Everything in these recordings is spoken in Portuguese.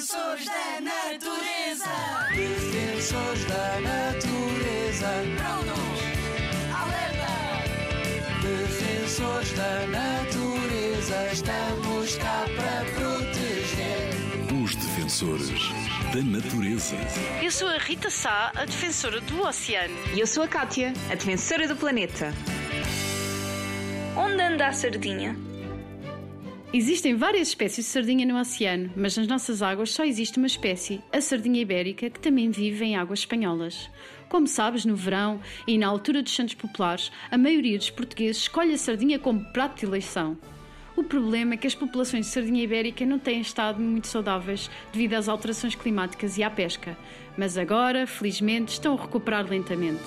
Defensores da natureza. Defensores da natureza. Prontos. Alerta. Defensores da natureza. Estamos cá para proteger. Os defensores da natureza. Eu sou a Rita Sá, a defensora do oceano. E eu sou a Kátia, a defensora do planeta. Onde anda a sardinha? Existem várias espécies de sardinha no oceano, mas nas nossas águas só existe uma espécie, a sardinha ibérica, que também vive em águas espanholas. Como sabes, no verão e na altura dos Santos Populares, a maioria dos portugueses escolhe a sardinha como prato de eleição. O problema é que as populações de sardinha ibérica não têm estado muito saudáveis devido às alterações climáticas e à pesca, mas agora, felizmente, estão a recuperar lentamente.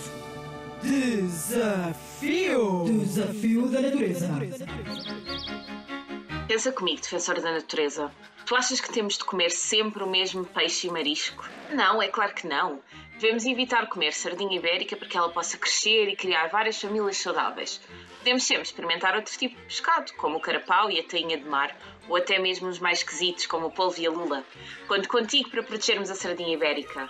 Desafio! Desafio da natureza. Pensa comigo, defensora da natureza. Tu achas que temos de comer sempre o mesmo peixe e marisco? Não, é claro que não. Devemos evitar comer sardinha ibérica para que ela possa crescer e criar várias famílias saudáveis. Podemos sempre experimentar outro tipo de pescado, como o carapau e a tainha de mar, ou até mesmo os mais esquisitos, como o polvo e a lula. Conto contigo para protegermos a sardinha ibérica.